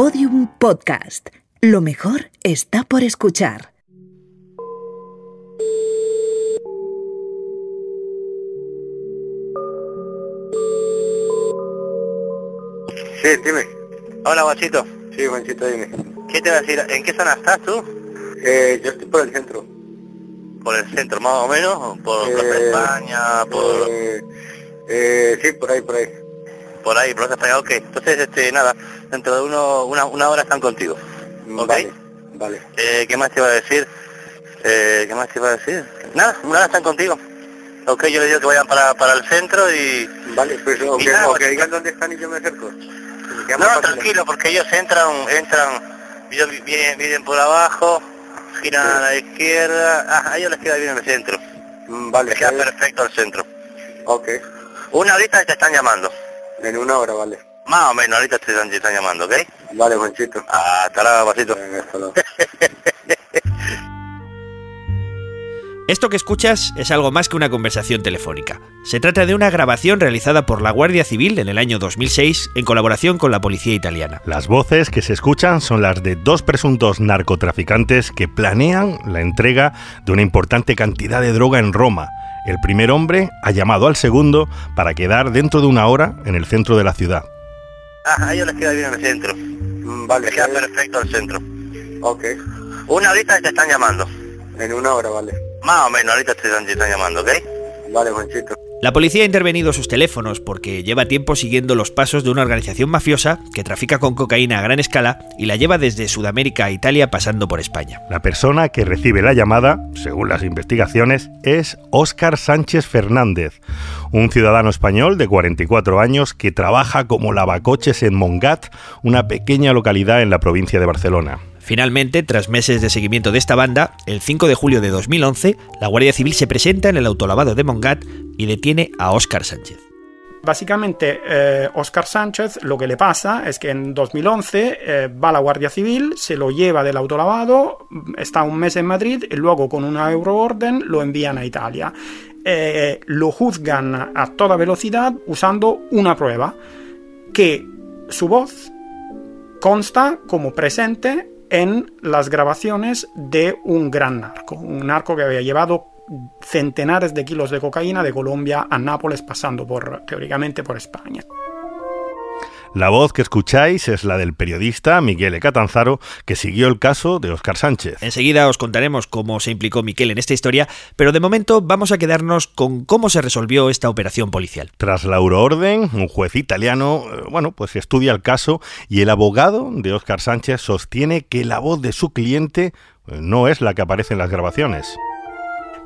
Podium Podcast. Lo mejor está por escuchar. Sí, dime. Hola, Guachito. Sí, Juanchito, dime. ¿Qué te voy a decir? ¿En qué zona estás tú? Eh, yo estoy por el centro. ¿Por el centro, más o menos? ¿Por Eh, Plaza España? ¿Por, Eh, eh, sí, por ahí, por ahí. por ahí, Plaza España? Ok. Entonces, este, nada, dentro de uno, una, una hora están contigo. Ok. Vale, vale. Eh, ¿Qué más te iba a decir? Eh, ¿Qué más te iba a decir? Nada, una hora están contigo. Ok, yo les digo que vayan para, para el centro y... Vale, pues o que, nada, o que Juanchito. digan dónde están y yo me acerco. No, tranquilo, porque ellos entran, entran, ellos vi- vienen, vienen por abajo, giran a la izquierda, ah, a ellos les queda bien el centro. Mm, Vale, Les queda eh, perfecto el centro. ok. Una horita te están llamando. En una hora, vale. Más o menos, ahorita te están, te están llamando, ¿ok? Vale, Juanchito. Hasta luego, pasito. Venga, hasta luego. Esto que escuchas es algo más que una conversación telefónica. Se trata de una grabación realizada por la Guardia Civil en el año 2006 en colaboración con la policía italiana. Las voces que se escuchan son las de dos presuntos narcotraficantes que planean la entrega de una importante cantidad de droga en Roma. El primer hombre ha llamado al segundo para quedar dentro de una hora en el centro de la ciudad. Ah, a ellos les queda bien el centro. Mm, Vale, Les queda eh, perfecto el centro. ok. Una horita te están llamando. En una hora, vale. Más o menos, ahorita te están, te están llamando, ¿ok? Vale, Juanchito. La policía ha intervenido sus teléfonos porque lleva tiempo siguiendo los pasos de una organización mafiosa que trafica con cocaína a gran escala y la lleva desde Sudamérica a Italia pasando por España. La persona que recibe la llamada, según las investigaciones, es Óscar Sánchez Fernández, un ciudadano español de 44 años que trabaja como lavacoches en Mongat, una pequeña localidad en la provincia de Barcelona. Finalmente, tras meses de seguimiento de esta banda, el 5 de julio de 2011, la Guardia Civil se presenta en el autolavado de Mongat y detiene a Óscar Sánchez. Básicamente, eh, Oscar Sánchez lo que le pasa es que en 2011 eh, va a la Guardia Civil, se lo lleva del autolavado, está un mes en Madrid y luego con una euroorden lo envían a Italia. Eh, lo juzgan a toda velocidad usando una prueba, que su voz consta como presente en las grabaciones de un gran narco, un narco que había llevado centenares de kilos de cocaína de Colombia a Nápoles pasando por teóricamente por España. La voz que escucháis es la del periodista Miguel. Catanzaro, que siguió el caso de Óscar Sánchez. Enseguida os contaremos cómo se implicó Miquel en esta historia, pero de momento vamos a quedarnos con cómo se resolvió esta operación policial. Tras la euroorden, un juez italiano, eh, bueno, pues estudia el caso y el abogado de Óscar Sánchez sostiene que la voz de su cliente eh, no es la que aparece en las grabaciones.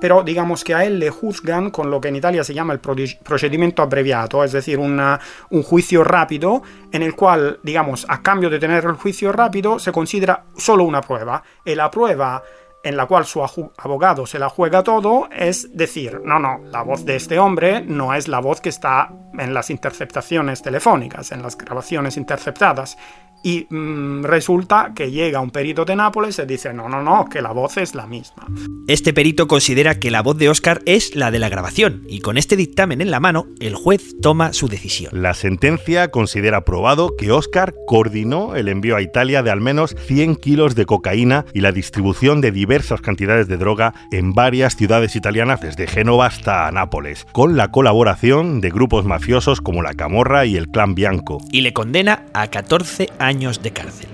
Pero digamos que a él le juzgan con lo que en Italia se llama el procedimiento abreviato, es decir, un juicio rápido en el cual, digamos, a cambio de tener el juicio rápido, se considera solo una prueba. Y la prueba en la cual su abogado se la juega todo es decir, no, no, la voz de este hombre no es la voz que está en las interceptaciones telefónicas, en las grabaciones interceptadas. Y mm, resulta que llega un perito de Nápoles y dice, no, no, no, que la voz es la misma. Este perito considera que la voz de Óscar es la de la grabación, y con este dictamen en la mano, el juez toma su decisión. La sentencia considera probado que Óscar coordinó el envío a Italia de al menos 100 kilos de cocaína y la distribución de diversas cantidades de droga en varias ciudades italianas desde Génova hasta Nápoles, con la colaboración de grupos mafiosos como la Camorra y el Clan Bianco. Y le condena a 14 años de cárcel.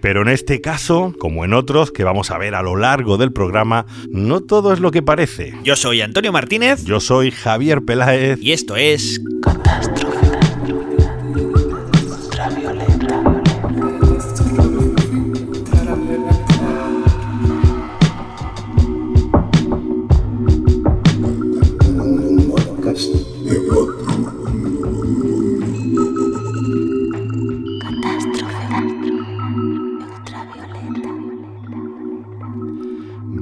Pero en este caso, como en otros que vamos a ver a lo largo del programa, no todo es lo que parece. Yo soy Antonio Martínez Yo soy Javier Peláez y esto es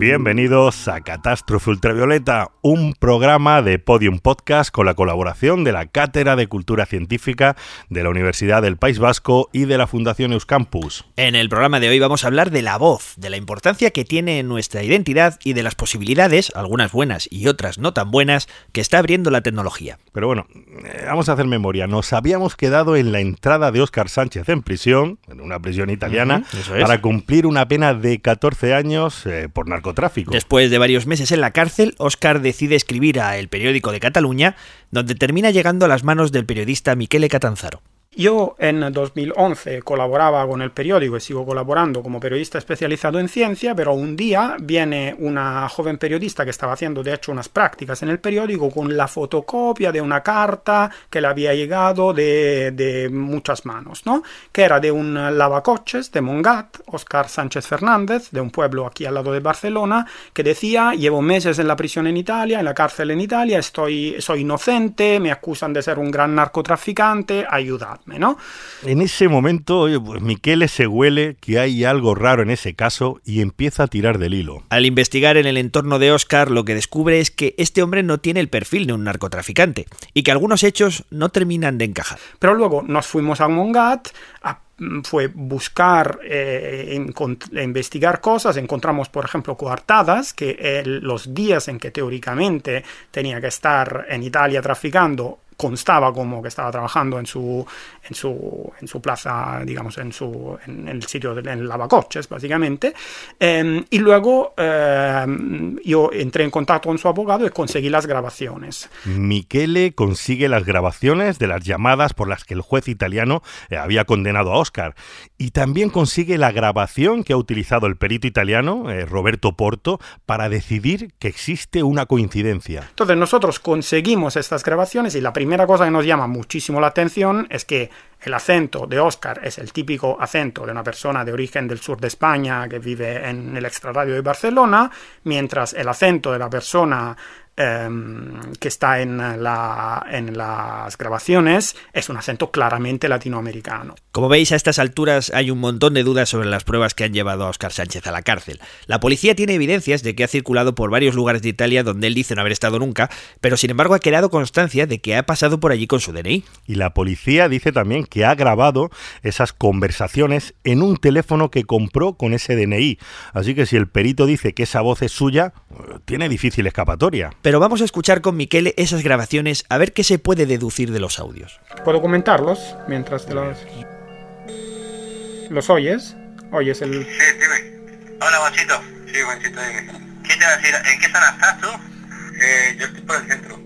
Bienvenidos a Catástrofe Ultravioleta, un programa de Podium Podcast con la colaboración de la Cátedra de Cultura Científica de la Universidad del País Vasco y de la Fundación Euskampus. En el programa de hoy vamos a hablar de la voz, de la importancia que tiene en nuestra identidad y de las posibilidades, algunas buenas y otras no tan buenas, que está abriendo la tecnología. Pero bueno, eh, vamos a hacer memoria. Nos habíamos quedado en la entrada de Óscar Sánchez en prisión, en una prisión italiana, es. para cumplir una pena de 14 años eh, por narcotráfico. Después de varios meses en la cárcel, Óscar decide escribir a El Periódico de Cataluña, donde termina llegando a las manos del periodista Michele Catanzaro. Yo en 2011 colaboraba con el periódico y sigo colaborando como periodista especializado en ciencia, pero un día viene una joven periodista que estaba haciendo de hecho unas prácticas en el periódico con la fotocopia de una carta que le había llegado de, de muchas manos, ¿no? Que era de un lavacoches de Mongat, Oscar Sánchez Fernández, de un pueblo aquí al lado de Barcelona, que decía, llevo meses en la prisión en Italia, en la cárcel en Italia, estoy, soy inocente, me acusan de ser un gran narcotraficante, ayudadme, ¿no? En ese momento, pues Miquele se huele que hay algo raro en ese caso y empieza a tirar del hilo. Al investigar en el entorno de Óscar, lo que descubre es que este hombre no tiene el perfil de un narcotraficante y que algunos hechos no terminan de encajar. Pero luego nos fuimos a Mongat, a- fue buscar, eh, investigar cosas, encontramos por ejemplo coartadas, que él, los días en que teóricamente tenía que estar en Italia traficando, constaba como que estaba trabajando en su, en su, en su plaza, digamos, en, su, en el sitio del lavacoches, básicamente. Eh, y luego eh, yo entré en contacto con su abogado y conseguí las grabaciones. Michele consigue las grabaciones de las llamadas por las que el juez italiano eh, había condenado a Oscar y también consigue la grabación que ha utilizado el perito italiano, eh, Roberto Porto, para decidir que existe una coincidencia. Entonces nosotros conseguimos estas grabaciones y la primera cosa que nos llama muchísimo la atención es que el acento de Oscar es el típico acento de una persona de origen del sur de España que vive en el extrarradio de Barcelona, mientras el acento de la persona que está en, la- en las grabaciones es un acento claramente latinoamericano. Como veis, a estas alturas hay un montón de dudas sobre las pruebas que han llevado a Óscar Sánchez a la cárcel. La policía tiene evidencias de que ha circulado por varios lugares de Italia donde él dice no haber estado nunca, pero sin embargo ha quedado constancia de que ha pasado por allí con su DNI. Y la policía dice también que ha grabado esas conversaciones en un teléfono que compró con ese DNI. Así que si el perito dice que esa voz es suya, tiene difícil escapatoria. Pero vamos a escuchar con Miquele esas grabaciones a ver qué se puede deducir de los audios. ¿Puedo comentarlos mientras te los... ¿Los oyes? ¿Oyes el...? Sí, dime. Hola, Juanchito. Sí, Juanchito, dime. ¿Qué te va a decir? ¿En qué zona estás tú? Eh, yo estoy por el centro.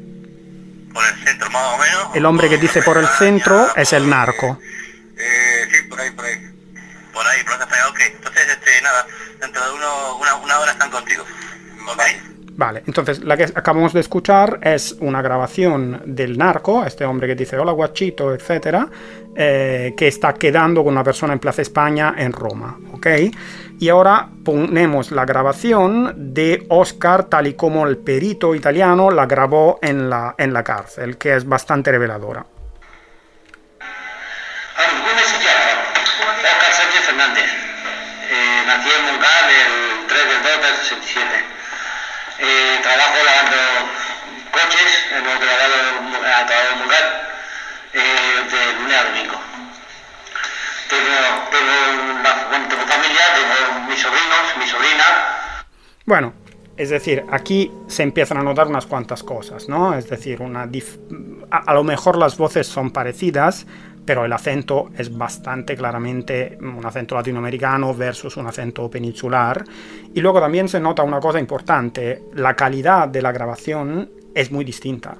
Por el centro, más o menos. El hombre que dice por el centro es el narco. Eh, sí, por ahí, por ahí. Por ahí, por Plaza ok. Entonces, este, nada, dentro de uno, una, una hora están contigo. ¿Ok? Vale, entonces la que acabamos de escuchar es una grabación del narco, este hombre que dice hola guachito, etcétera, eh, que está quedando con una persona en Plaza España en Roma, ¿ok? Y ahora ponemos la grabación de Oscar tal y como el perito italiano la grabó en la, en la cárcel, que es bastante reveladora. Trabajo lavando coches el lavado a Mongal eh, de lunes a domingo. Tengo, tengo, una, bueno, tengo familia, tengo mis sobrinos, mi sobrina. Bueno, es decir, aquí se empiezan a notar unas cuantas cosas, ¿no? Es decir, una dif- a, a lo mejor las voces son parecidas, pero el acento es bastante claramente un acento latinoamericano versus un acento peninsular. Y luego también se nota una cosa importante, la calidad de la grabación es muy distinta.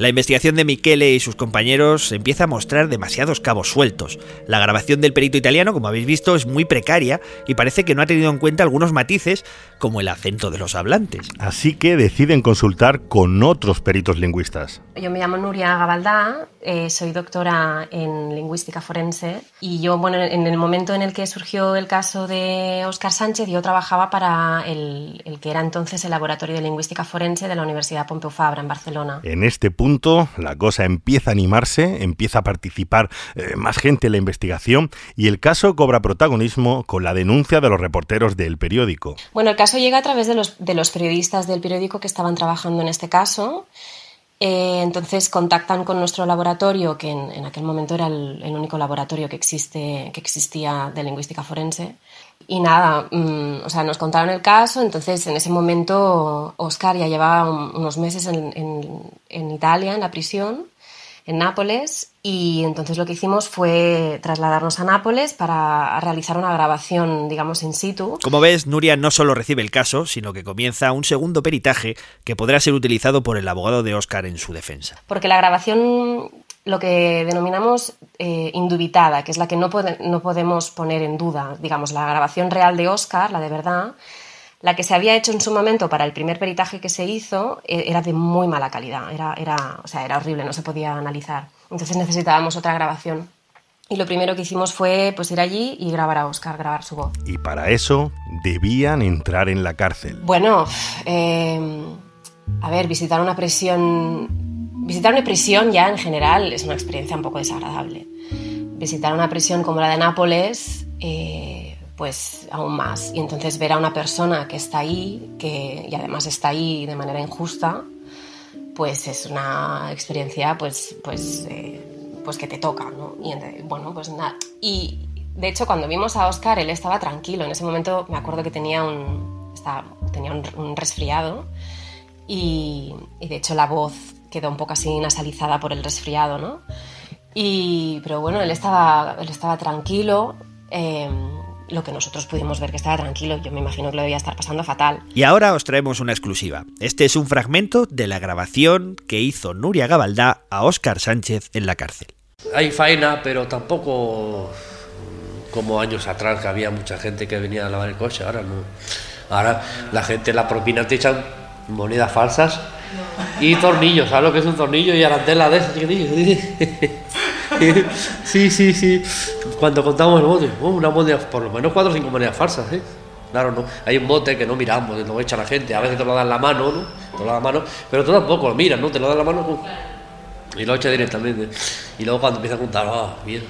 La investigación de Michele y sus compañeros empieza a mostrar demasiados cabos sueltos. La grabación del perito italiano, como habéis visto, es muy precaria y parece que no ha tenido en cuenta algunos matices, como el acento de los hablantes. Así que deciden consultar con otros peritos lingüistas. Yo me llamo Nuria Gabaldá eh, soy doctora en lingüística forense y yo, bueno, en el momento en el que surgió el caso de Óscar Sánchez, yo trabajaba para el, el, que era entonces el Laboratorio de Lingüística Forense de la Universidad Pompeu Fabra en Barcelona. En este punto, la cosa empieza a animarse, empieza a participar eh, más gente en la investigación y el caso cobra protagonismo con la denuncia de los reporteros del periódico. Bueno, el caso llega a través de los, de los periodistas del periódico que estaban trabajando en este caso eh, entonces contactan con nuestro laboratorio, que en, aquel momento era el, único laboratorio que, existe, que existía de lingüística forense. Y nada, mm, o sea, nos contaron el caso, entonces en ese momento Oscar ya llevaba unos meses en Italia, en la prisión, en Nápoles y entonces lo que hicimos fue trasladarnos a Nápoles para realizar una grabación, digamos, in situ. Como ves, Nuria no solo recibe el caso, sino que comienza un segundo peritaje que podrá ser utilizado por el abogado de Oscar en su defensa. Porque la grabación, lo que denominamos eh, indubitada, que es la que no, no podemos poner en duda, digamos, la grabación real de Oscar, la de verdad, la que se había hecho en su momento para el primer peritaje que se hizo eh, era de muy mala calidad, era, era, o sea, era horrible, no se podía analizar. Entonces necesitábamos otra grabación. Y lo primero que hicimos fue pues, ir allí y grabar a Oscar, grabar su voz. Y para eso debían entrar en la cárcel. Bueno, eh, a ver, visitar una prisión. Visitar una prisión ya en general es una experiencia un poco desagradable. Visitar una prisión como la de Nápoles. Eh, pues aún más. Y entonces ver a una persona que está ahí, que, y además está ahí de manera injusta, pues es una experiencia pues, pues, eh, pues que te toca, ¿no? Y bueno, pues nada. Y de hecho cuando vimos a Oscar, él estaba tranquilo. En ese momento me acuerdo que tenía un, tenía un, resfriado y, de hecho la voz quedó un poco así nasalizada por el resfriado, ¿no? Y, pero bueno, él estaba, él estaba tranquilo. Eh, lo que nosotros pudimos ver que estaba tranquilo, yo me imagino que lo debía estar pasando fatal. Y ahora os traemos una exclusiva. Este es un fragmento de la grabación que hizo Nuria Gabaldá a Óscar Sánchez en la cárcel. Hay faena, pero tampoco como años atrás que había mucha gente que venía a lavar el coche, ahora no. Ahora la gente, la propina te echan monedas falsas y tornillos, ¿sabes lo que es un tornillo y arantela de esos sí, sí, sí. Cuando contamos el bote, oh, una moneda, por lo menos cuatro o cinco monedas falsas, ¿eh? Claro, no. Hay un bote que no miramos, que nos echa la gente. A veces te lo dan la mano, ¿no? Te lo dan la mano, pero tú tampoco lo miras, ¿no? Te lo dan la mano y lo echa directamente. Y luego cuando empieza a contar, ah, mira.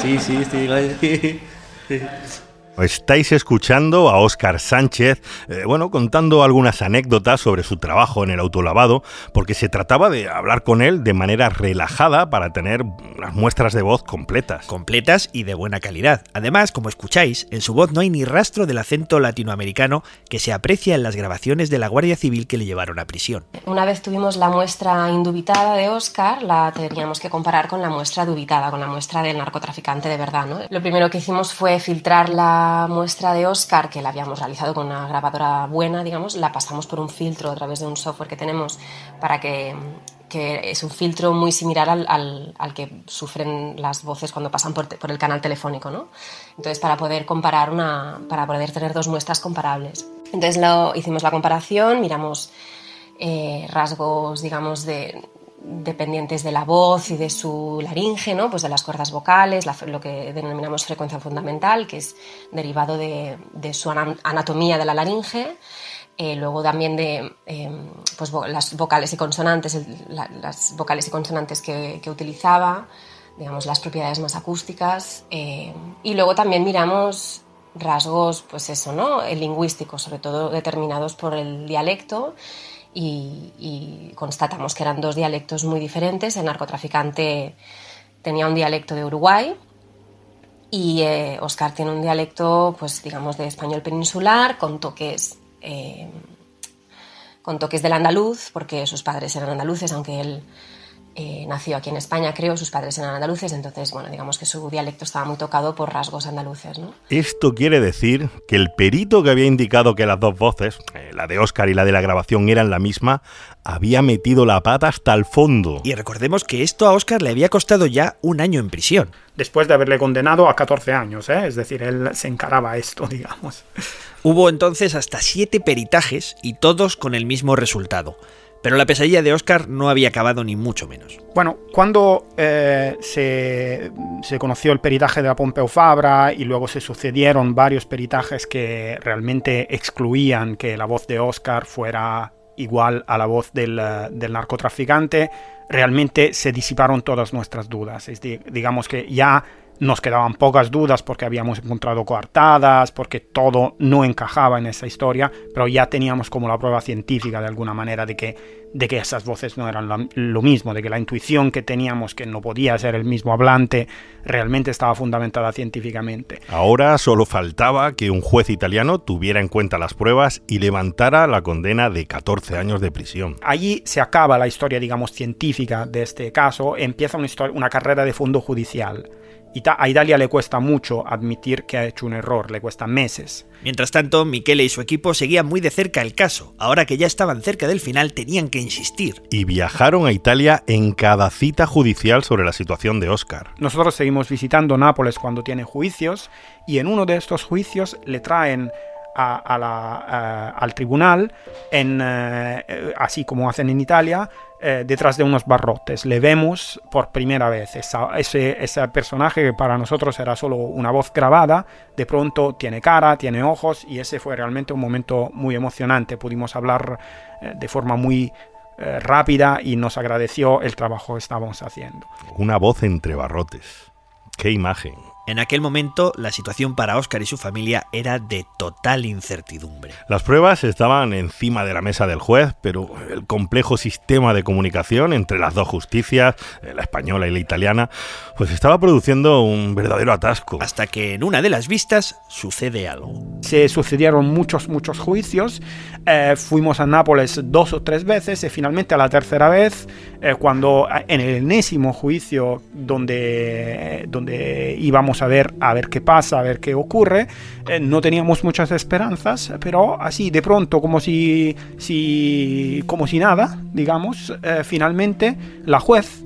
Sí, sí, sí. Estáis escuchando a Óscar Sánchez, eh, bueno, contando algunas anécdotas sobre su trabajo en el autolavado, porque se trataba de hablar con él de manera relajada para tener unas muestras de voz completas. Completas y de buena calidad. Además, como escucháis, en su voz no hay ni rastro del acento latinoamericano que se aprecia en las grabaciones de la Guardia Civil que le llevaron a prisión. Una vez tuvimos la muestra indubitada de Óscar, la teníamos que comparar con la muestra dubitada, con la muestra del narcotraficante de verdad. ¿no? Lo primero que hicimos fue filtrar la muestra de Oscar, que la habíamos realizado con una grabadora buena, digamos, la pasamos por un filtro a través de un software que tenemos para que, es un filtro muy similar al, al, que sufren las voces cuando pasan por, por, el canal telefónico, ¿no? Entonces, para poder comparar una, para poder tener dos muestras comparables. Entonces, lo, hicimos la comparación, miramos eh, rasgos, digamos, de, dependientes de la voz y de su laringe, ¿no? pues de las cuerdas vocales, lo que denominamos frecuencia fundamental, que es derivado de, su anatomía de la laringe, eh, luego también de em, pues, las vocales y consonantes, las vocales y consonantes que, utilizaba, digamos las propiedades más acústicas, eh, y luego también miramos rasgos, pues eso, ¿no? lingüísticos, sobre todo determinados por el dialecto y, constatamos que eran dos dialectos muy diferentes. El narcotraficante tenía un dialecto de Uruguay y eh, Oscar tiene un dialecto, pues digamos, de español peninsular con toques, eh, con toques del andaluz, porque sus padres eran andaluces, aunque él eh, nació aquí en España, creo, sus padres eran andaluces, entonces, bueno, digamos que su dialecto estaba muy tocado por rasgos andaluces, ¿no? Esto quiere decir que el perito que había indicado que las dos voces, eh, la de Oscar y la de la grabación, eran la misma, había metido la pata hasta el fondo. Y recordemos que esto a Oscar le había costado ya un año en prisión. Después de haberle condenado a 14 años, ¿eh? es decir, él se encaraba a esto, digamos. Hubo entonces hasta siete peritajes y todos con el mismo resultado Pero la pesadilla de Oscar no había acabado ni mucho menos. Bueno, cuando eh, se, se, conoció el peritaje de la Pompeu Fabra y luego se sucedieron varios peritajes que realmente excluían que la voz de Oscar fuera igual a la voz del, del narcotraficante, realmente se disiparon todas nuestras dudas. Es decir, digamos que ya nos quedaban pocas dudas porque habíamos encontrado coartadas, porque todo no encajaba en esa historia, pero ya teníamos como la prueba científica de alguna manera de que, de que esas voces no eran lo, lo mismo, de que la intuición que teníamos que no podía ser el mismo hablante realmente estaba fundamentada científicamente. Ahora solo faltaba que un juez italiano tuviera en cuenta las pruebas y levantara la condena de 14 años de prisión. Allí se acaba la historia, digamos, científica de este caso, empieza una, historia, una carrera de fondo judicial. A Italia le cuesta mucho admitir que ha hecho un error, le cuesta meses. Mientras tanto, Michele y su equipo seguían muy de cerca el caso. Ahora que ya estaban cerca del final, tenían que insistir. Y viajaron a Italia en cada cita judicial sobre la situación de Oscar. Nosotros seguimos visitando Nápoles cuando tiene juicios y en uno de estos juicios le traen uh, al tribunal, en, uh, así como hacen en Italia, uh, detrás de unos barrotes. Le vemos por primera vez. Esa, ese, personaje que para nosotros era solo una voz grabada, de pronto tiene cara, tiene ojos y ese fue realmente un momento muy emocionante. Pudimos hablar de forma muy rápida y nos agradeció el trabajo que estábamos haciendo. Una voz entre barrotes. ¡Qué imagen! En aquel momento, la situación para Oscar y su familia era de total incertidumbre. Las pruebas estaban encima de la mesa del juez, pero el complejo sistema de comunicación entre las dos justicias, la española y la italiana, pues estaba produciendo un verdadero atasco. Hasta que en una de las vistas sucede algo. Se sucedieron muchos, muchos juicios. Eh, fuimos a Nápoles dos o tres veces y finalmente a la tercera vez, eh, cuando en el enésimo juicio donde, donde íbamos a ver, a ver qué pasa, a ver qué ocurre. Eh, no teníamos muchas esperanzas, pero así de pronto, como si, como si nada, digamos, eh, finalmente la juez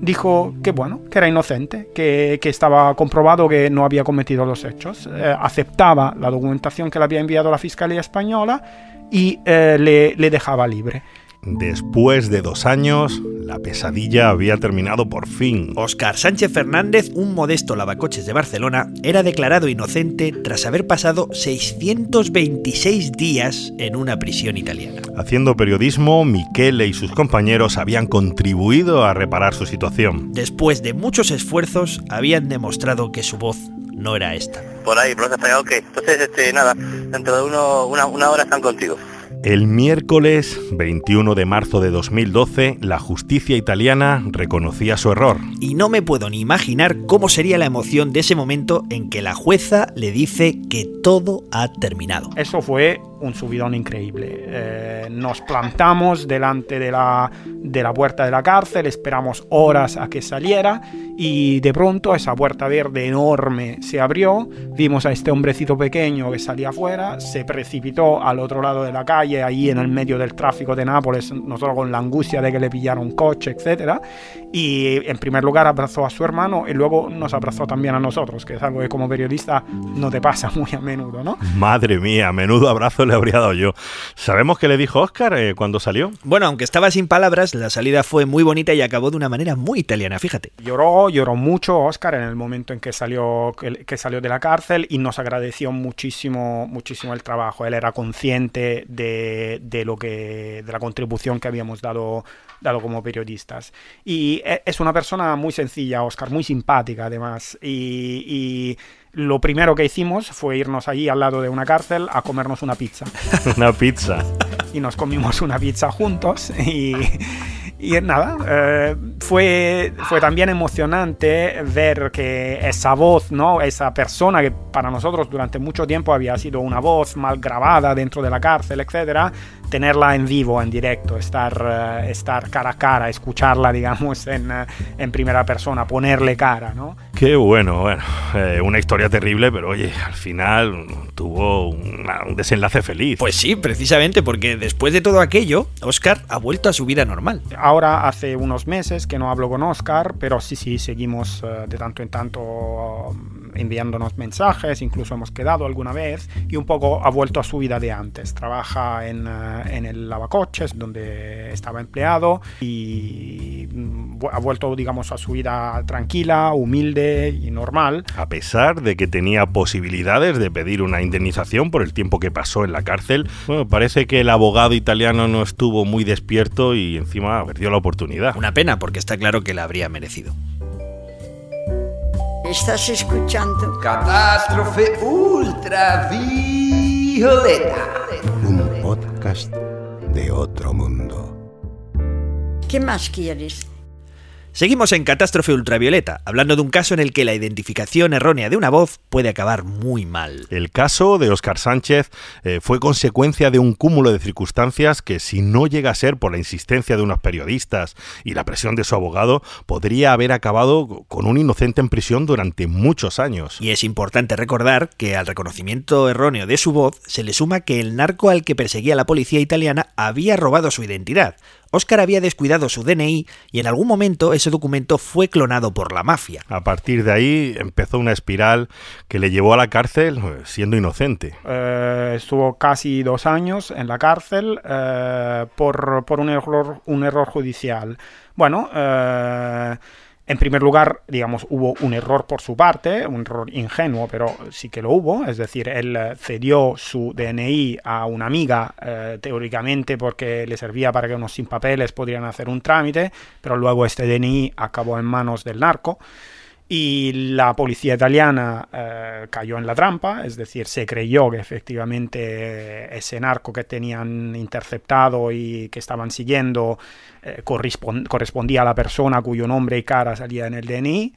dijo que bueno, que era inocente, que, que, estaba comprobado que no había cometido los hechos, eh, aceptaba la documentación que le había enviado la Fiscalía Española y le, le dejaba libre. Después de dos años, la pesadilla había terminado por fin. Óscar Sánchez Fernández, un modesto lavacoches de Barcelona, era declarado inocente tras haber pasado 626 días en una prisión italiana. Haciendo periodismo, Michele y sus compañeros habían contribuido a reparar su situación. Después de muchos esfuerzos, habían demostrado que su voz no era esta. Por ahí, por ok. Entonces, este, nada, dentro de uno, una, una hora están contigo. El miércoles 21 de marzo de 2012, la justicia italiana reconocía su error. Y no me puedo ni imaginar cómo sería la emoción de ese momento en que la jueza le dice que todo ha terminado. Eso fue un subidón increíble. Eh, nos plantamos delante de la, de la puerta de la cárcel, esperamos horas a que saliera y de pronto esa puerta verde enorme se abrió, vimos a este hombrecito pequeño que salía afuera, se precipitó al otro lado de la calle, ahí en el medio del tráfico de Nápoles, nosotros con la angustia de que le pillaron un coche, etc. Y en primer lugar abrazó a su hermano y luego nos abrazó también a nosotros, que es algo que como periodista no te pasa muy a menudo, ¿no? Madre mía, menudo abrazo le habría dado yo. ¿Sabemos qué le dijo Oscar eh, cuando salió? Bueno, aunque estaba sin palabras, la salida fue muy bonita y acabó de una manera muy italiana, fíjate. Lloró, lloró mucho Oscar en el momento en que salió, que, que salió de la cárcel y nos agradeció muchísimo, muchísimo el trabajo. Él era consciente de, de lo que, de la contribución que habíamos dado dado como periodistas. Y es una persona muy sencilla, Oscar, muy simpática además. Y, y, lo primero que hicimos fue irnos allí al lado de una cárcel a comernos una pizza. una pizza. Y nos comimos una pizza juntos y... Y nada, eh, fue, fue también emocionante ver que esa voz, ¿no? esa persona que para nosotros durante mucho tiempo había sido una voz mal grabada dentro de la cárcel, etcétera, tenerla en vivo, en directo, estar, uh, estar cara a cara, escucharla, digamos, en, uh, en, primera persona, ponerle cara, ¿no? Qué bueno, bueno, eh, una historia terrible, pero oye, al final tuvo una, un desenlace feliz. Pues sí, precisamente, porque después de todo aquello, Oscar ha vuelto a su vida normal. Ahora hace unos meses que no hablo con Oscar, pero sí, sí, seguimos uh, de tanto en tanto enviándonos mensajes, incluso hemos quedado alguna vez y un poco ha vuelto a su vida de antes. Trabaja en, eh, en el lavacoches donde estaba empleado y mm, ha vuelto, digamos, a su vida tranquila, humilde y normal. A pesar de que tenía posibilidades de pedir una indemnización por el tiempo que pasó en la cárcel, bueno, parece que el abogado italiano no estuvo muy despierto y encima perdió la oportunidad. Una pena, porque está claro que la habría merecido. Estás escuchando Catástrofe Ultravioleta. Un podcast de otro mundo. ¿Qué más quieres? Seguimos en Catástrofe Ultravioleta, hablando de un caso en el que la identificación errónea de una voz puede acabar muy mal. El caso de Óscar Sánchez eh, fue consecuencia de un cúmulo de circunstancias que, si no llega a ser por la insistencia de unos periodistas y la presión de su abogado, podría haber acabado con un inocente en prisión durante muchos años. Y es importante recordar que al reconocimiento erróneo de su voz se le suma que el narco al que perseguía la policía italiana había robado su identidad. Óscar había descuidado su DNI y en algún momento ese documento fue clonado por la mafia. A partir de ahí empezó una espiral que le llevó a la cárcel siendo inocente. Eh, estuvo casi dos años en la cárcel eh, por, por un, error, un error judicial. Bueno, eh, en primer lugar, digamos, hubo un error por su parte, un error ingenuo, pero sí que lo hubo. Es decir, él eh, cedió su DNI a una amiga, eh, teóricamente porque le servía para que unos sin papeles podrían hacer un trámite, pero luego este DNI acabó en manos del narco. Y la policía italiana eh, cayó en la trampa, es decir, se creyó que efectivamente ese narco que tenían interceptado y que estaban siguiendo eh, correspondía a la persona cuyo nombre y cara salía en el DNI.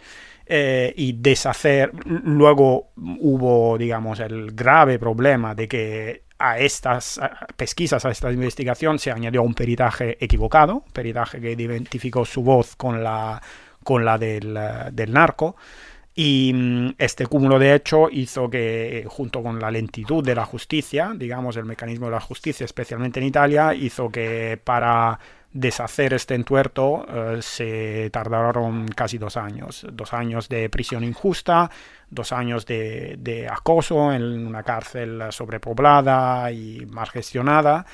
Eh, y deshacer, luego hubo, digamos, el grave problema de que a estas pesquisas, a esta investigación, se añadió un peritaje equivocado, peritaje que identificó su voz con la con la del, del narco. Y mm, este cúmulo de hecho hizo que, junto con la lentitud de la justicia, digamos, el mecanismo de la justicia, especialmente en Italia, hizo que para deshacer este entuerto eh, se tardaron casi dos años. Dos años de prisión injusta, dos años de, de acoso en una cárcel sobrepoblada y mal gestionada.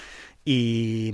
Y,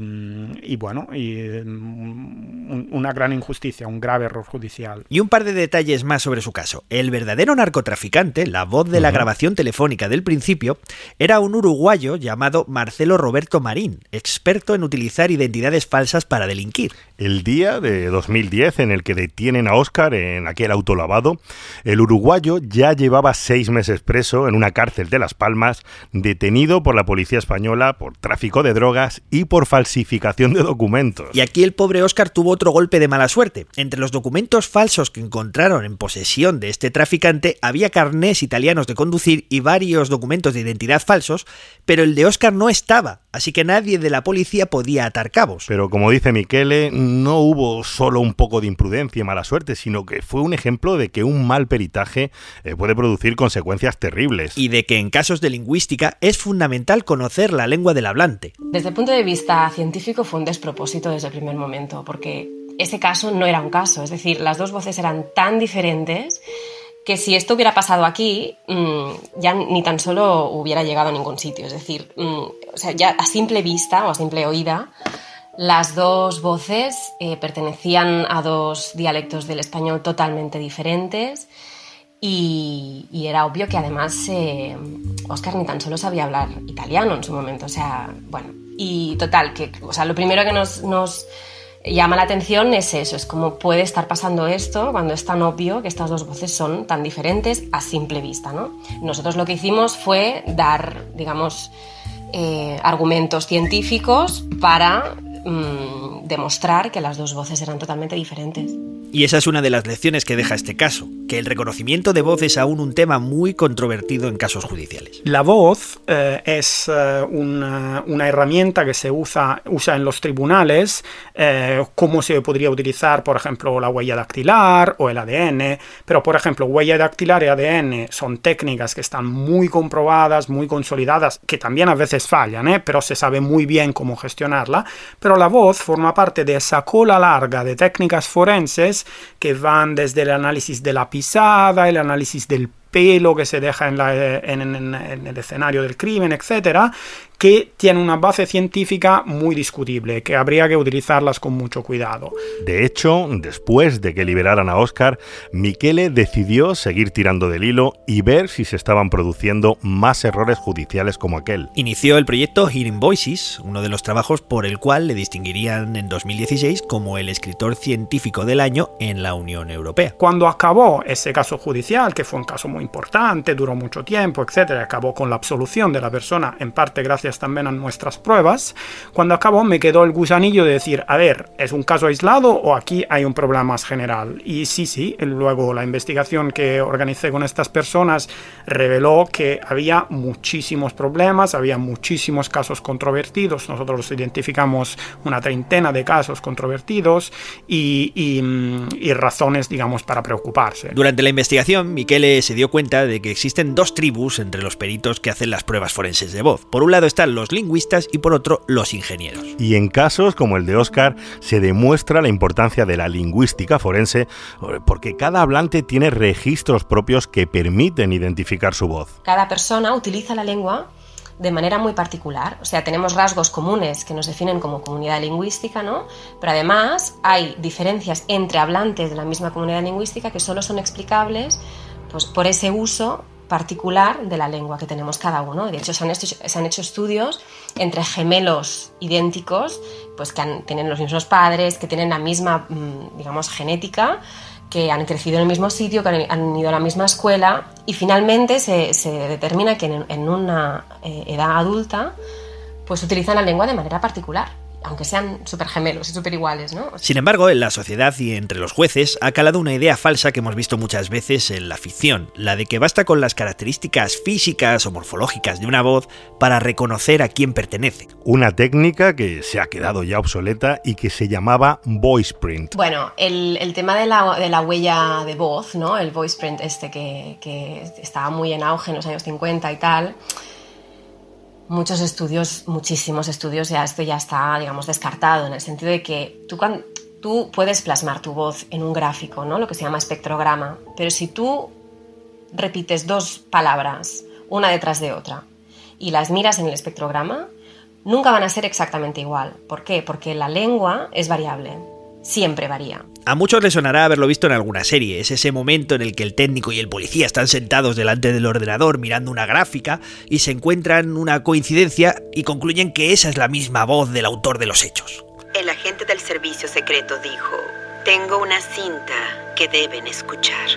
y, bueno, y un, una gran injusticia, un grave error judicial. Y un par de detalles más sobre su caso. El verdadero narcotraficante, la voz de la uh -huh. grabación telefónica del principio, era un uruguayo llamado Marcelo Roberto Marín, experto en utilizar identidades falsas para delinquir. El día de 2010 en el que detienen a Oscar en aquel autolavado, el uruguayo ya llevaba seis meses preso en una cárcel de Las Palmas, detenido por la policía española por tráfico de drogas y por falsificación de documentos. Y aquí el pobre Oscar tuvo otro golpe de mala suerte. Entre los documentos falsos que encontraron en posesión de este traficante había carnés italianos de conducir y varios documentos de identidad falsos, pero el de Oscar no estaba, así que nadie de la policía podía atar cabos. Pero como dice Michele, no hubo solo un poco de imprudencia y mala suerte, sino que fue un ejemplo de que un mal peritaje eh, puede producir consecuencias terribles. Y de que en casos de lingüística es fundamental conocer la lengua del hablante. Desde el punto de vista científico fue un despropósito desde el primer momento, porque ese caso no era un caso, es decir, las dos voces eran tan diferentes que si esto hubiera pasado aquí, mmm, ya ni tan solo hubiera llegado a ningún sitio. Es decir, mmm, o sea, ya a simple vista o a simple oída, las dos voces eh, pertenecían a dos dialectos del español totalmente diferentes y, era obvio que además eh, Oscar ni tan solo sabía hablar italiano en su momento. O sea, bueno, y total, que o sea, lo primero que nos llama la atención es eso, es cómo puede estar pasando esto cuando es tan obvio que estas dos voces son tan diferentes a simple vista. ¿no? Nosotros lo que hicimos fue dar, digamos, eh, argumentos científicos para mmm, demostrar que las dos voces eran totalmente diferentes. Y esa es una de las lecciones que deja este caso, que el reconocimiento de voz es aún un tema muy controvertido en casos judiciales. La voz eh, es eh, una, una, herramienta que se usa, usa en los tribunales, eh, como se podría utilizar, por ejemplo, la huella dactilar o el ADN, pero por ejemplo, huella dactilar y ADN son técnicas que están muy comprobadas, muy consolidadas, que también a veces fallan, pero se sabe muy bien cómo gestionarla, pero la voz forma parte de esa cola larga de técnicas forenses que van desde el análisis de la pisada, el análisis del pelo que se deja en, la, en, en- en el escenario del crimen, etcétera, que tienen una base científica muy discutible, que habría que utilizarlas con mucho cuidado. De hecho, después de que liberaran a Oscar, Michele decidió seguir tirando del hilo y ver si se estaban produciendo más errores judiciales como aquel. Inició el proyecto Hearing Voices, uno de los trabajos por el cual le distinguirían en 2016 como el escritor científico del año en la Unión Europea. Cuando acabó ese caso judicial, que fue un caso muy importante, duró mucho tiempo, etcétera, acabó con la absolución de la persona, en parte gracias también a nuestras pruebas, cuando acabó me quedó el gusanillo de decir, a ver, ¿es un caso aislado o aquí hay un problema más general? Y sí, sí, luego la investigación que organicé con estas personas reveló que había muchísimos problemas, había muchísimos casos controvertidos, nosotros identificamos una treintena de casos controvertidos y, y, mm, y razones, digamos, para preocuparse. Durante la investigación, Michele se dio cuenta de que existen dos tribus entre los peritos que hacen las pruebas forenses de voz. Por un lado están los lingüistas y por otro los ingenieros. Y en casos como el de Oscar se demuestra la importancia de la lingüística forense porque cada hablante tiene registros propios que permiten identificar su voz. Cada persona utiliza la lengua de manera muy particular. O sea, tenemos rasgos comunes que nos definen como comunidad lingüística, ¿no? Pero además hay diferencias entre hablantes de la misma comunidad lingüística que solo son explicables pues, por ese uso particular de la lengua que tenemos cada uno. De hecho, se han hecho, se han hecho estudios entre gemelos idénticos, pues que tienen los mismos padres, que tienen la misma, mm, digamos, genética, que han crecido en el mismo sitio, que han, ido a la misma escuela y finalmente se, se determina que en, en una eh, edad adulta pues utilizan la lengua de manera particular, aunque sean súper gemelos y súper iguales, ¿no? Sin embargo, en la sociedad y entre los jueces ha calado una idea falsa que hemos visto muchas veces en la ficción, la de que basta con las características físicas o morfológicas de una voz para reconocer a quién pertenece. Una técnica que se ha quedado ya obsoleta y que se llamaba voice print. Bueno, el, el tema de la, de la huella de voz, ¿no? El voice print este que, que estaba muy en auge en los años 50 y tal. Muchos estudios, muchísimos estudios, ya esto ya está, digamos, descartado, en el sentido de que tú, tú puedes plasmar tu voz en un gráfico, ¿no? Lo que se llama espectrograma. Pero si tú repites dos palabras, una detrás de otra, y las miras en el espectrograma, nunca van a ser exactamente igual. ¿Por qué? Porque la lengua es variable, siempre varía. A muchos les sonará haberlo visto en alguna serie, es ese momento en el que el técnico y el policía están sentados delante del ordenador mirando una gráfica y se encuentran una coincidencia y concluyen que esa es la misma voz del autor de los hechos. El agente del servicio secreto dijo, tengo una cinta que deben escuchar.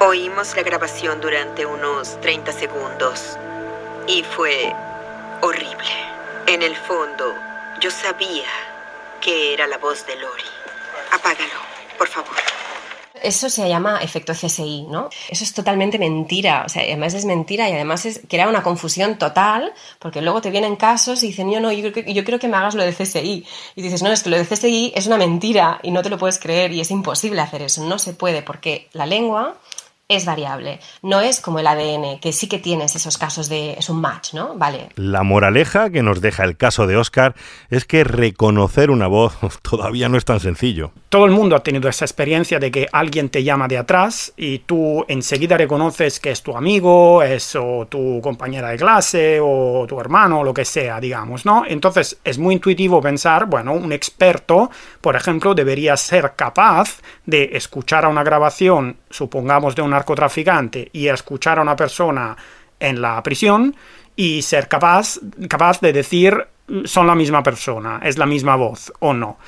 Oímos la grabación durante unos 30 segundos y fue horrible. En el fondo, yo sabía que era la voz de Lori. Apágalo, por favor. Eso se llama efecto CSI, ¿no? Eso es totalmente mentira, o sea, además es mentira y además es crea una confusión total, porque luego te vienen casos y dicen, yo no, yo que, yo creo que me hagas lo de CSI. Y dices, no, es que lo de CSI es una mentira y no te lo puedes creer y es imposible hacer eso, no se puede, porque la lengua es variable, no es como el ADN, que sí que tienes esos casos de, es un match, ¿no? Vale, La moraleja que nos deja el caso de Oscar es que reconocer una voz todavía no es tan sencillo. Todo el mundo ha tenido esa experiencia de que alguien te llama de atrás y tú enseguida reconoces que es tu amigo, es o tu compañera de clase o tu hermano o lo que sea, digamos, ¿no? Entonces es muy intuitivo pensar, bueno, un experto, por ejemplo, debería ser capaz de escuchar a una grabación, supongamos de un narcotraficante, y escuchar a una persona en la prisión y ser capaz, capaz de decir son la misma persona, es la misma voz o no.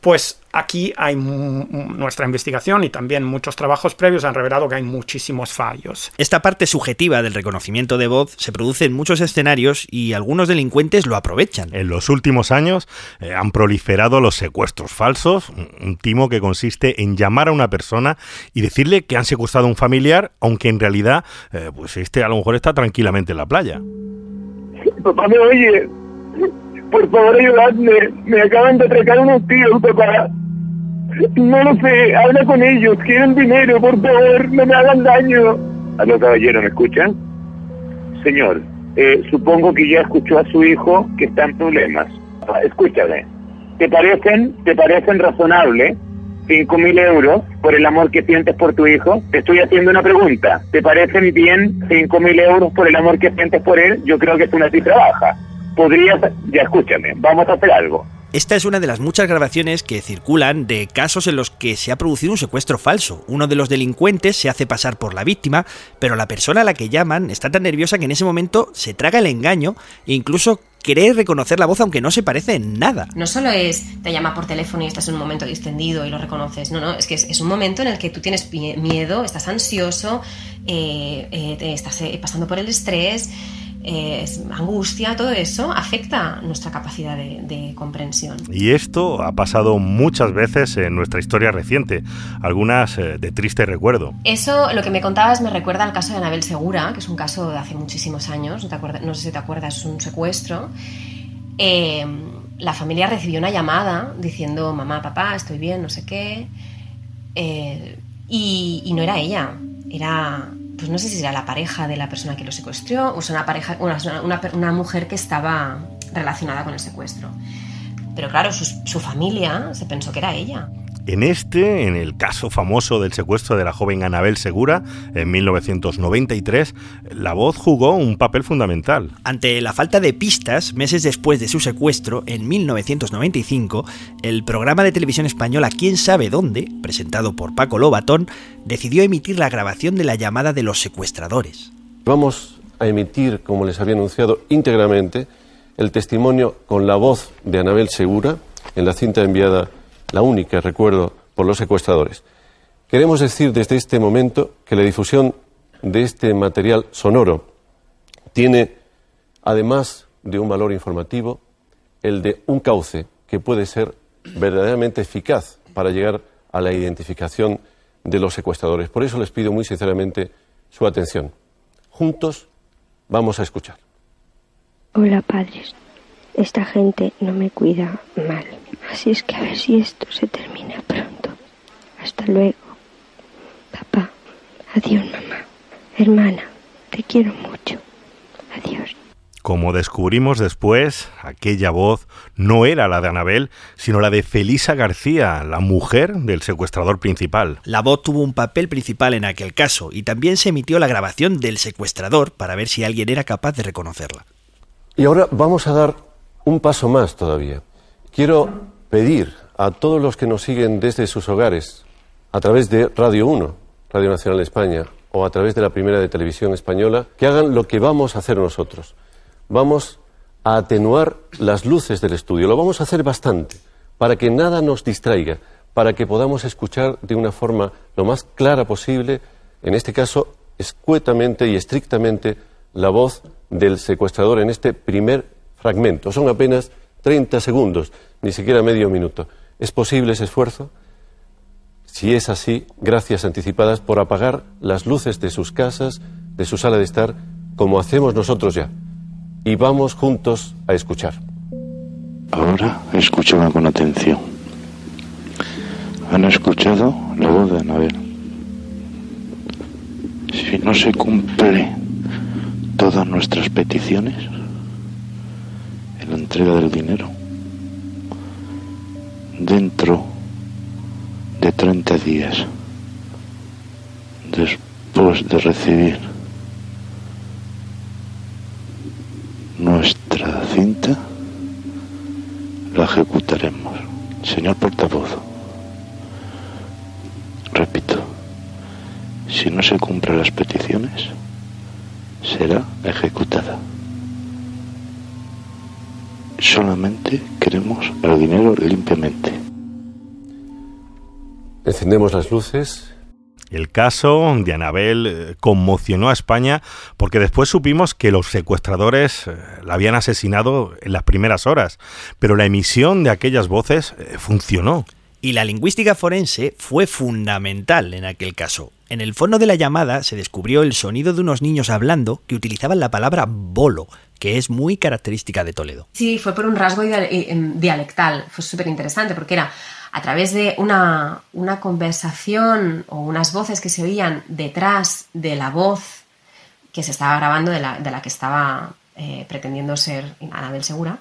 Pues aquí hay nuestra investigación y también muchos trabajos previos han revelado que hay muchísimos fallos. Esta parte subjetiva del reconocimiento de voz se produce en muchos escenarios y algunos delincuentes lo aprovechan. En los últimos años eh, han proliferado los secuestros falsos, un- un timo que consiste en llamar a una persona y decirle que han secuestrado a un familiar, aunque en realidad, eh, pues este a lo mejor está tranquilamente en la playa. Papá me oye. Por favor, ayudadme. Me acaban de atracar unos tíos, papá. No lo sé. Habla con ellos. Quieren dinero, por favor. No me hagan daño. Aló, caballero, ¿me escuchan? Señor, eh, supongo que ya escuchó a su hijo que está en problemas. Ah, Escúchame. ¿Te parecen, te parecen razonables 5.000 euros por el amor que sientes por tu hijo? Te estoy haciendo una pregunta. ¿Te parecen bien 5.000 euros por el amor que sientes por él? Yo creo que es una cifra baja. Podrías, ya escúchame, vamos a hacer algo. Esta es una de las muchas grabaciones que circulan de casos en los que se ha producido un secuestro falso. Uno de los delincuentes se hace pasar por la víctima, pero la persona a la que llaman está tan nerviosa que en ese momento se traga el engaño e incluso cree reconocer la voz aunque no se parece en nada. No solo es te llama por teléfono y estás en un momento distendido y lo reconoces, no, no, es que es, un momento en el que tú tienes miedo, estás ansioso, eh, eh, estás eh, pasando por el estrés angustia, todo eso afecta nuestra capacidad de, comprensión. Y esto ha pasado muchas veces en nuestra historia reciente, algunas eh, de triste recuerdo. Eso, lo que me contabas, me recuerda al caso de Anabel Segura, que es un caso de hace muchísimos años, no, sé si te acuerdas, es un secuestro. Eh, la familia recibió una llamada diciendo, mamá, papá, estoy bien, no sé qué. Eh, y, y no era ella, era pues no sé si era la pareja de la persona que lo secuestró o sea, una, pareja, una, mujer que estaba relacionada con el secuestro. Pero claro, su familia se pensó que era ella. En este, en el caso famoso del secuestro de la joven Anabel Segura, en 1993, la voz jugó un papel fundamental. Ante la falta de pistas, meses después de su secuestro, en 1995, el programa de televisión española Quién sabe dónde, presentado por Paco Lobatón, decidió emitir la grabación de la llamada de los secuestradores. Vamos a emitir, como les había anunciado, íntegramente el testimonio con la voz de Anabel Segura en la cinta enviada la única, recuerdo, por los secuestradores. Queremos decir desde este momento que la difusión de este material sonoro tiene, además de un valor informativo, el de un cauce que puede ser verdaderamente eficaz para llegar a la identificación de los secuestradores. Por eso les pido muy sinceramente su atención. Juntos vamos a escuchar. Hola padres, esta gente no me cuida mal. Así es que a ver si esto se termina pronto. Hasta luego. Papá. Adiós, mamá. Hermana, te quiero mucho. Adiós. Como descubrimos después, aquella voz no era la de Anabel, sino la de Felisa García, la mujer del secuestrador principal. La voz tuvo un papel principal en aquel caso y también se emitió la grabación del secuestrador para ver si alguien era capaz de reconocerla. Y ahora vamos a dar un paso más todavía. Quiero pedir a todos los que nos siguen desde sus hogares, a través de Radio 1, Radio Nacional de España, o a través de la primera de televisión española, que hagan lo que vamos a hacer nosotros. Vamos a atenuar las luces del estudio. Lo vamos a hacer bastante, para que nada nos distraiga, para que podamos escuchar de una forma lo más clara posible, en este caso, escuetamente y estrictamente, la voz del secuestrador en este primer fragmento. Son apenas 30 segundos, ni siquiera medio minuto. ¿Es posible ese esfuerzo? Si es así, gracias anticipadas por apagar las luces de sus casas, de su sala de estar, como hacemos nosotros ya. Y vamos juntos a escuchar. Ahora escuchen con atención. Han escuchado la voz de Anabel. Si no se cumple todas nuestras peticiones, la entrega del dinero. Dentro de 30 días después de recibir nuestra cinta la ejecutaremos. Señor portavoz repito si no se cumplen las peticiones será ejecutada solamente queremos el dinero limpiamente. Encendemos las luces. El caso de Anabel eh, conmocionó a España porque después supimos que los secuestradores eh, la habían asesinado en las primeras horas, pero la emisión de aquellas voces eh, funcionó. Y la lingüística forense fue fundamental en aquel caso. En el fondo de la llamada se descubrió el sonido de unos niños hablando que utilizaban la palabra bolo, que es muy característica de Toledo. Sí, fue por un rasgo em, dialectal, fue súper interesante porque era a través de una, una, conversación o unas voces que se oían detrás de la voz que se estaba grabando de la, de la que estaba eh, pretendiendo ser Anabel Segura,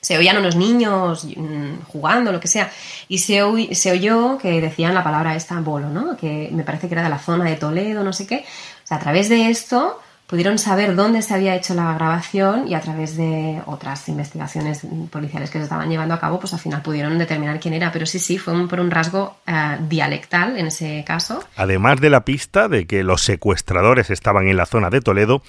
se oían unos niños mm, jugando, lo que sea, y se, oí- se oyó que decían la palabra esta bolo, ¿no? Que me parece que era de la zona de Toledo, no sé qué. A través de esto pudieron saber dónde se había hecho la grabación y a través de otras investigaciones policiales que se estaban llevando a cabo, pues al final pudieron determinar quién era. Pero sí, sí, fue un- por un rasgo eh, dialectal en ese caso. Además de la pista de que los secuestradores estaban en la zona de Toledo,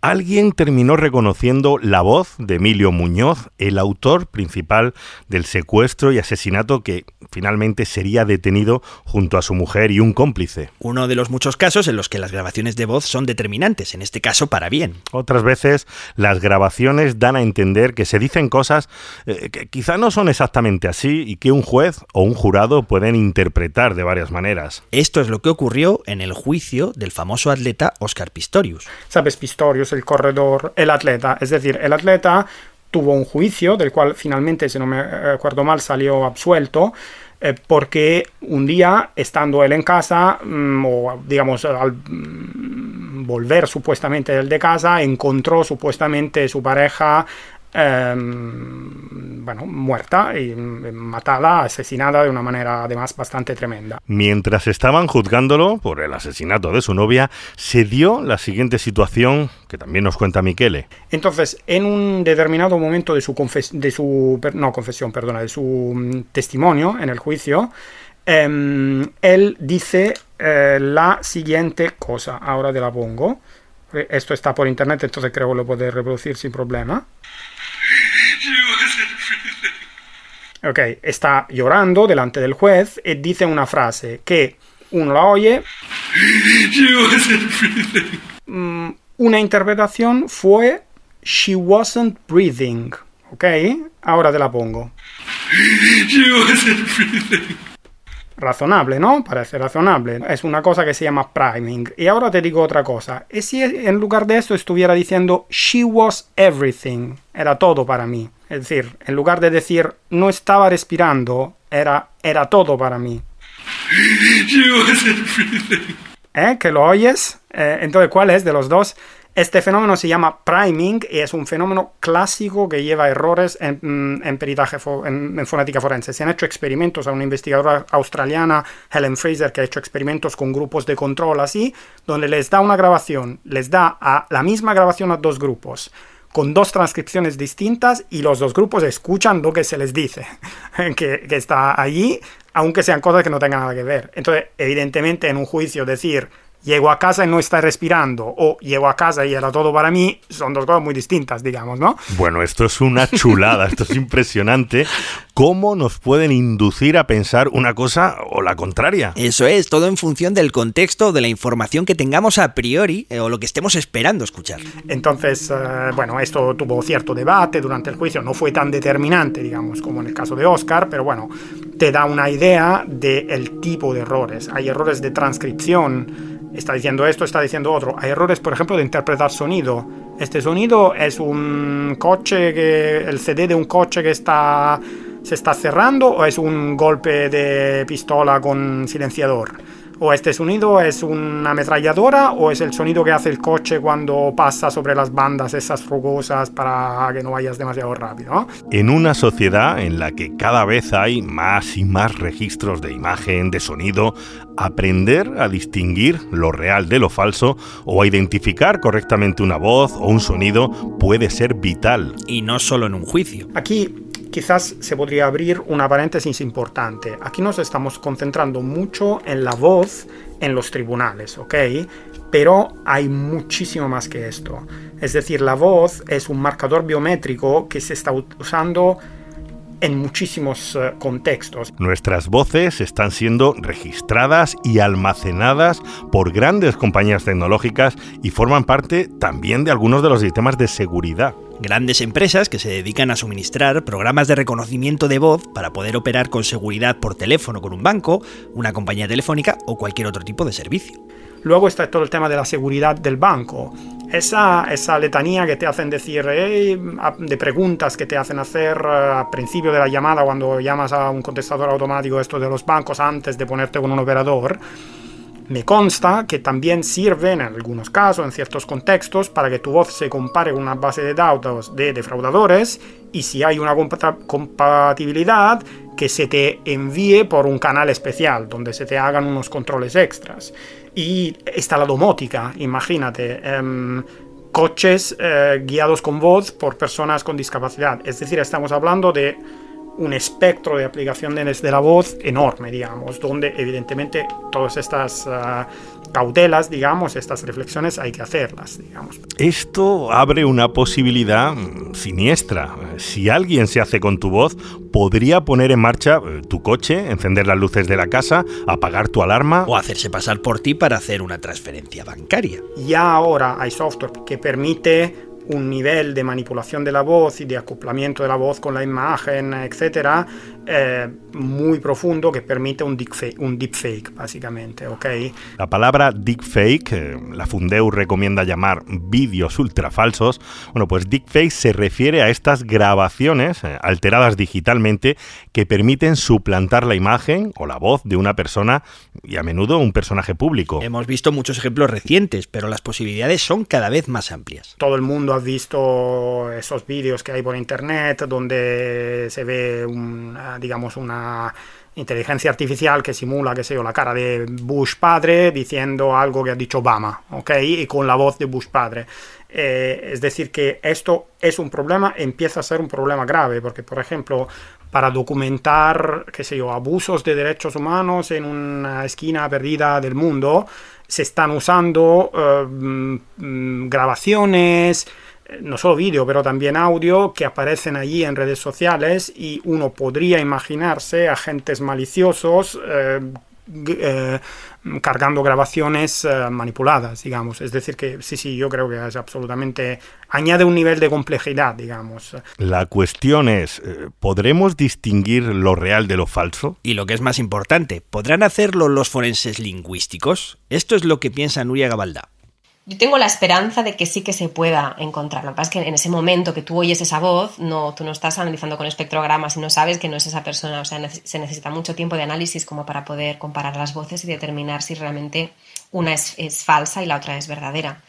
alguien terminó reconociendo la voz de Emilio Muñoz, el autor principal del secuestro y asesinato que finalmente sería detenido junto a su mujer y un cómplice. Uno de los muchos casos en los que las grabaciones de voz son determinantes, en este caso para bien. Otras veces las grabaciones dan a entender que se dicen cosas eh, que quizá no son exactamente así y que un juez o un jurado pueden interpretar de varias maneras. Esto es lo que ocurrió en el juicio del famoso atleta Oscar Pistorius. Sabes, Pistorius, el corredor, el atleta. Es decir, el atleta tuvo un juicio del cual finalmente, si no me acuerdo mal, salió absuelto. Eh, porque un día, estando él en casa, mm, o digamos al mm, volver supuestamente él de casa, encontró supuestamente su pareja ehm, bueno, muerta y matada, asesinada de una manera además bastante tremenda. Mientras estaban juzgándolo por el asesinato de su novia, se dio la siguiente situación que también nos cuenta Michele. Entonces, en un determinado momento de su, confes de su no, confesión, perdona, de su mm, testimonio en el juicio, em, él dice eh, la siguiente cosa. Ahora te la pongo. Esto está por internet, entonces creo que lo puedes reproducir sin problema. Ok, está llorando delante del juez y dice una frase que uno la oye. Mm, una interpretación fue She wasn't breathing. Ok, ahora te la pongo. Razonable, ¿no? Parece razonable. Es una cosa que se llama priming. Y ahora te digo otra cosa. ¿Y si en lugar de esto estuviera diciendo She was everything? Era todo para mí. Es decir, en lugar de decir no estaba respirando, era, era todo para mí. ¿Eh? ¿Que lo oyes? Eh, entonces, ¿cuál es de los dos? Este fenómeno se llama priming y es un fenómeno clásico que lleva errores en, mm, en peritaje, en fonética forense. Se han hecho experimentos a una investigadora australiana, Helen Fraser, que ha hecho experimentos con grupos de control así, donde les da una grabación, les da a la misma grabación a dos grupos con dos transcripciones distintas y los dos grupos escuchan lo que se les dice, que, que está allí, aunque sean cosas que no tengan nada que ver. Entonces, evidentemente, en un juicio decir llego a casa y no está respirando o llego a casa y era todo para mí, son dos cosas muy distintas, digamos, ¿no? Bueno, esto es una chulada, esto es impresionante. ¿Cómo nos pueden inducir a pensar una cosa o la contraria? Eso es, todo en función del contexto, de la información que tengamos a priori eh, o lo que estemos esperando escuchar. Entonces, eh, bueno, esto tuvo cierto debate durante el juicio, no fue tan determinante, digamos, como en el caso de Oscar, pero bueno, te da una idea del tipo de errores. Hay errores de transcripción, está diciendo esto, está diciendo otro. Hay errores, por ejemplo, de interpretar sonido. Este sonido es un coche que, el CD de un coche que está, se está cerrando o es un golpe de pistola con silenciador. O este sonido es una ametralladora o es el sonido que hace el coche cuando pasa sobre las bandas esas rugosas para que no vayas demasiado rápido. ¿no? En una sociedad en la que cada vez hay más y más registros de imagen, de sonido, aprender a distinguir lo real de lo falso o a identificar correctamente una voz o un sonido puede ser vital. Y no solo en un juicio. Aquí quizás se podría abrir una paréntesis importante. Aquí nos estamos concentrando mucho en la voz en los tribunales, ¿ok? Pero hay muchísimo más que esto. Es decir, la voz es un marcador biométrico que se está usando en muchísimos uh, contextos. Nuestras voces están siendo registradas y almacenadas por grandes compañías tecnológicas y forman parte también de algunos de los sistemas de seguridad. Grandes empresas que se dedican a suministrar programas de reconocimiento de voz para poder operar con seguridad por teléfono con un banco, una compañía telefónica o cualquier otro tipo de servicio. Luego está todo el tema de la seguridad del banco. Esa, esa letanía que te hacen decir, eh, de preguntas que te hacen hacer al principio de la llamada cuando llamas a un contestador automático, esto de los bancos, antes de ponerte con un operador. Me consta que también sirve en algunos casos, en ciertos contextos, para que tu voz se compare con una base de datos de defraudadores y si hay una compatibilidad, que se te envíe por un canal especial donde se te hagan unos controles extras. Y está la domótica, imagínate. Em, coches eh, guiados con voz por personas con discapacidad. Es decir, estamos hablando de un espectro de aplicaciones de la voz enorme, digamos, donde evidentemente todas estas uh, cautelas, digamos, estas reflexiones hay que hacerlas, digamos. Esto abre una posibilidad mm, siniestra. Si alguien se hace con tu voz, podría poner en marcha eh, tu coche, encender las luces de la casa, apagar tu alarma. O hacerse pasar por ti para hacer una transferencia bancaria. Ya ahora hay software que permite un nivel de manipulación de la voz y de acoplamiento de la voz con la imagen, etcétera, eh, muy profundo que permite un deepfake, un deepfake básicamente, ¿ok? La palabra deepfake, eh, la Fundeu recomienda llamar vídeos ultrafalsos, bueno, pues deepfake se refiere a estas grabaciones eh, alteradas digitalmente que permiten suplantar la imagen o la voz de una persona y a menudo un personaje público. Hemos visto muchos ejemplos recientes, pero las posibilidades son cada vez más amplias. Todo el mundo ha visto esos vídeos que hay por internet donde se ve un digamos, una inteligencia artificial que simula, qué sé la cara de Bush padre diciendo algo que ha dicho Obama, ¿ok? Y con la voz de Bush padre. Eh, es decir, que esto es un problema, empieza a ser un problema grave, porque, por ejemplo, para documentar, qué sé yo, abusos de derechos humanos en una esquina perdida del mundo, se están usando eh, mm, grabaciones, no solo vídeo, pero también audio, que aparecen allí en redes sociales y uno podría imaginarse agentes maliciosos eh, eh, cargando grabaciones eh, manipuladas, digamos. Es decir, que sí, sí, yo creo que es absolutamente... añade un nivel de complejidad, digamos. La cuestión es, ¿podremos distinguir lo real de lo falso? Y lo que es más importante, ¿podrán hacerlo los forenses lingüísticos? Esto es lo que piensa Nuria Gabalda. Yo tengo la esperanza de que sí que se pueda encontrar. Lo que pasa es que en ese momento que tú oyes esa voz, no, tú no estás analizando con espectrogramas y no sabes que no es esa persona. O sea, se necesita mucho tiempo de análisis como para poder comparar las voces y determinar si realmente una es, es falsa y la otra es verdadera.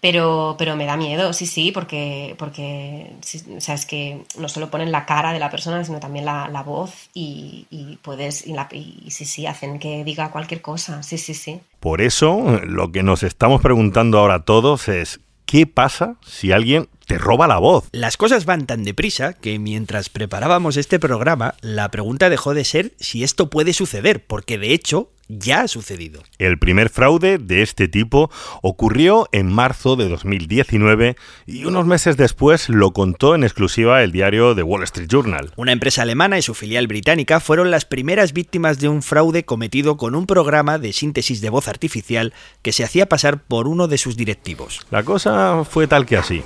Pero, pero me da miedo, sí, sí, porque, porque es que no solo ponen la cara de la persona, sino también la, la voz y, y puedes, y, la, y, sí, sí, hacen que diga cualquier cosa, sí, sí, sí. Por eso, lo que nos estamos preguntando ahora todos es, ¿qué pasa si alguien te roba la voz. Las cosas van tan deprisa que mientras preparábamos este programa, la pregunta dejó de ser si esto puede suceder, porque de hecho ya ha sucedido. El primer fraude de este tipo ocurrió en marzo de 2019 y unos meses después lo contó en exclusiva el diario The Wall Street Journal. Una empresa alemana y su filial británica fueron las primeras víctimas de un fraude cometido con un programa de síntesis de voz artificial que se hacía pasar por uno de sus directivos. La cosa fue tal que así.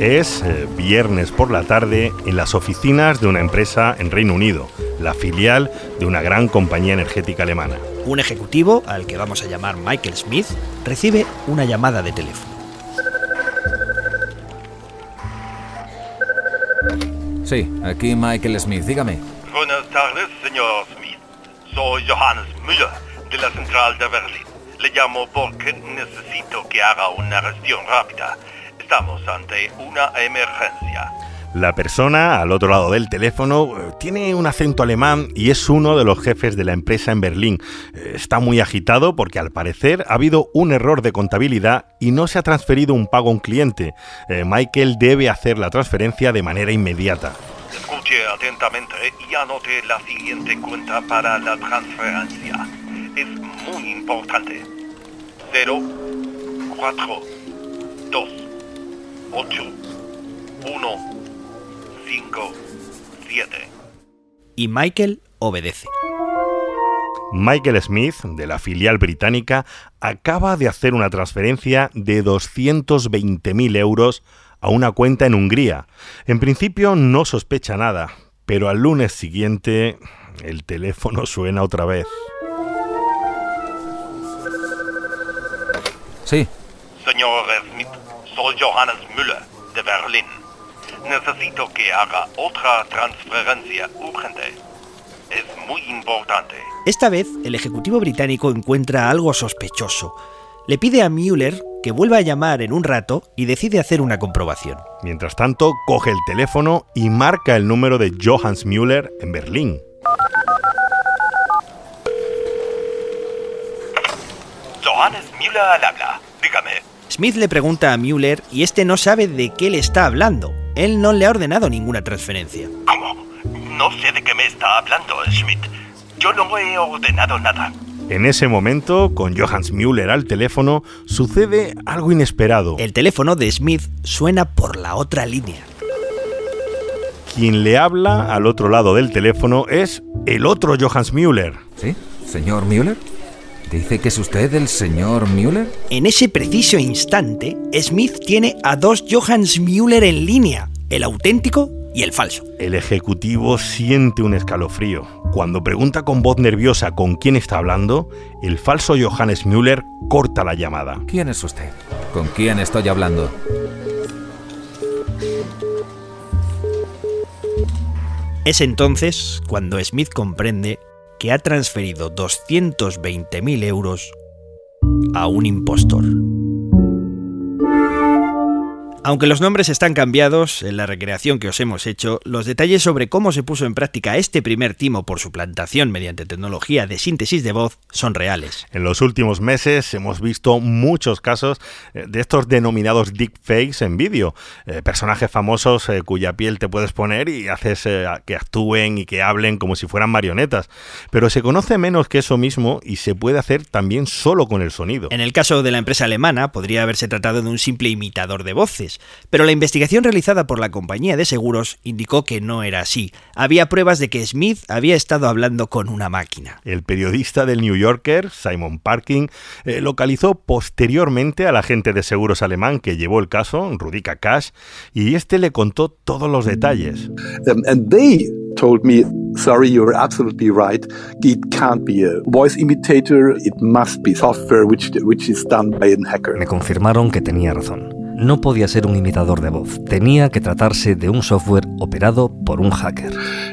Es eh, viernes por la tarde en las oficinas de una empresa en Reino Unido, la filial de una gran compañía energética alemana. Un ejecutivo, al que vamos a llamar Michael Smith, recibe una llamada de teléfono. Sí, aquí Michael Smith, dígame. Buenas tardes, señor Smith. Soy Johannes Müller, de la central de Berlín. Le llamo porque necesito que haga una gestión rápida. Estamos ante una emergencia. La persona al otro lado del teléfono eh, tiene un acento alemán y es uno de los jefes de la empresa en Berlín. Eh, está muy agitado porque al parecer ha habido un error de contabilidad y no se ha transferido un pago a un cliente. Eh, Michael debe hacer la transferencia de manera inmediata. Escuche atentamente y anote la siguiente cuenta para la transferencia. Es muy importante. 0, 4, 2, 8, 1, 5, 7. Y Michael obedece. Michael Smith, de la filial británica, acaba de hacer una transferencia de 220.000 euros a una cuenta en Hungría. En principio no sospecha nada, pero al lunes siguiente el teléfono suena otra vez. Sí. Señor Smith, soy Johannes Müller, de Berlín. Necesito que haga otra transferencia urgente. es muy importante. Esta vez, el ejecutivo británico encuentra algo sospechoso. Le pide a Mueller que vuelva a llamar en un rato y decide hacer una comprobación. Mientras tanto, coge el teléfono y marca el número de Johannes Müller en Berlín. Johannes Müller al habla. Dígame. Smith le pregunta a Mueller y este no sabe de qué le está hablando. Él no le ha ordenado ninguna transferencia. ¿Cómo? No sé de qué me está hablando, Schmidt. Yo no he ordenado nada. En ese momento, con Johannes Müller al teléfono, sucede algo inesperado. El teléfono de Smith suena por la otra línea. Quien le habla al otro lado del teléfono es el otro Johannes Müller. ¿Sí? ¿Señor Müller? ¿Dice que es usted el señor Müller? En ese preciso instante, Smith tiene a dos Johannes Müller en línea, el auténtico y el falso. El ejecutivo siente un escalofrío. Cuando pregunta con voz nerviosa con quién está hablando, el falso Johannes Müller corta la llamada. ¿Quién es usted? ¿Con quién estoy hablando? Es entonces cuando Smith comprende que ha transferido 220.000 euros a un impostor. Aunque los nombres están cambiados en la recreación que os hemos hecho, los detalles sobre cómo se puso en práctica este primer timo por suplantación mediante tecnología de síntesis de voz son reales. En los últimos meses hemos visto muchos casos eh, de estos denominados deepfakes en vídeo, eh, personajes famosos eh, cuya piel te puedes poner y haces eh, que actúen y que hablen como si fueran marionetas. Pero se conoce menos que eso mismo y se puede hacer también solo con el sonido. En el caso de la empresa alemana, podría haberse tratado de un simple imitador de voces, pero la investigación realizada por la compañía de seguros indicó que no era así. Había pruebas de que Smith había estado hablando con una máquina. El periodista del New Yorker, Simon Parkin, eh, localizó posteriormente al agente de seguros alemán que llevó el caso, Rudika Cash, y este le contó todos los detalles. Um, and they told me, sorry, you're absolutely right. It can't be a voice imitator. It must be software which, which is done by a hacker. Me confirmaron que tenía razón. No podía ser un imitador de voz. Tenía que tratarse de un software operado por un hacker.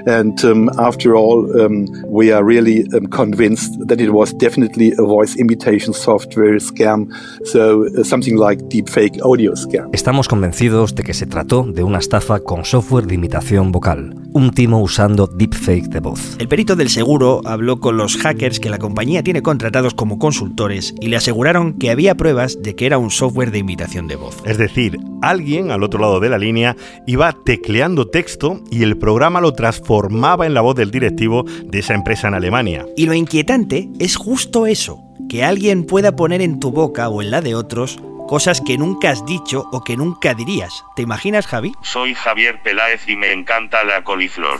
And um, after all, um, we are really um, convinced that it was definitely a voice imitation software scam. So uh, something like deepfake audio scam. Estamos convencidos de que se trató de una estafa con software de imitación vocal. Un timo usando deepfake de voz. El perito del seguro habló con los hackers que la compañía tiene contratados como consultores y le aseguraron que había pruebas de que era un software de imitación de voz. Es decir, alguien al otro lado de la línea iba tecleando texto y el programa lo transformaba en la voz del directivo de esa empresa en Alemania. Y lo inquietante es justo eso, que alguien pueda poner en tu boca o en la de otros cosas que nunca has dicho o que nunca dirías. ¿Te imaginas, Javi? Soy Javier Peláez y me encanta la coliflor.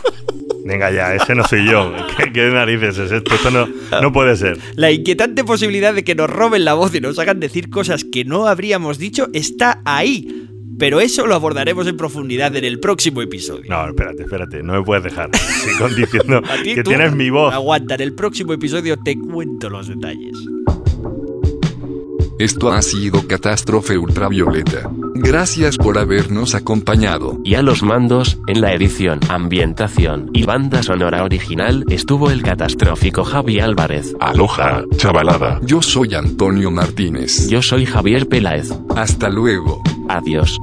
Venga ya, ese no soy yo. ¿Qué, qué narices es esto? Esto no, no puede ser. La inquietante posibilidad de que nos roben la voz y nos hagan decir cosas que no habríamos dicho está ahí. Pero eso lo abordaremos en profundidad en el próximo episodio. No, espérate, espérate, no me puedes dejar. Sigo diciendo que tú tienes mi voz. Aguanta, en el próximo episodio te cuento los detalles. Esto ha sido Catástrofe Ultravioleta. Gracias por habernos acompañado. Y a los mandos, en la edición, ambientación y banda sonora original estuvo el catastrófico Javi Álvarez. Aloha, chavalada. Yo soy Antonio Martínez. Yo soy Javier Peláez. Hasta luego. Adiós.